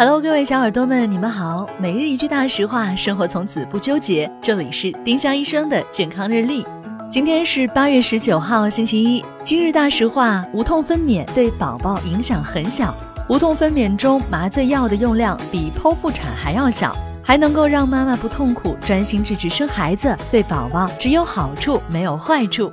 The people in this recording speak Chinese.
Hello，各位小耳朵们，你们好。每日一句大实话，生活从此不纠结。这里是丁香医生的健康日历。今天是八月十九号，星期一。今日大实话：无痛分娩对宝宝影响很小。无痛分娩中麻醉药的用量比剖腹产还要小，还能够让妈妈不痛苦，专心致志生孩子，对宝宝只有好处没有坏处。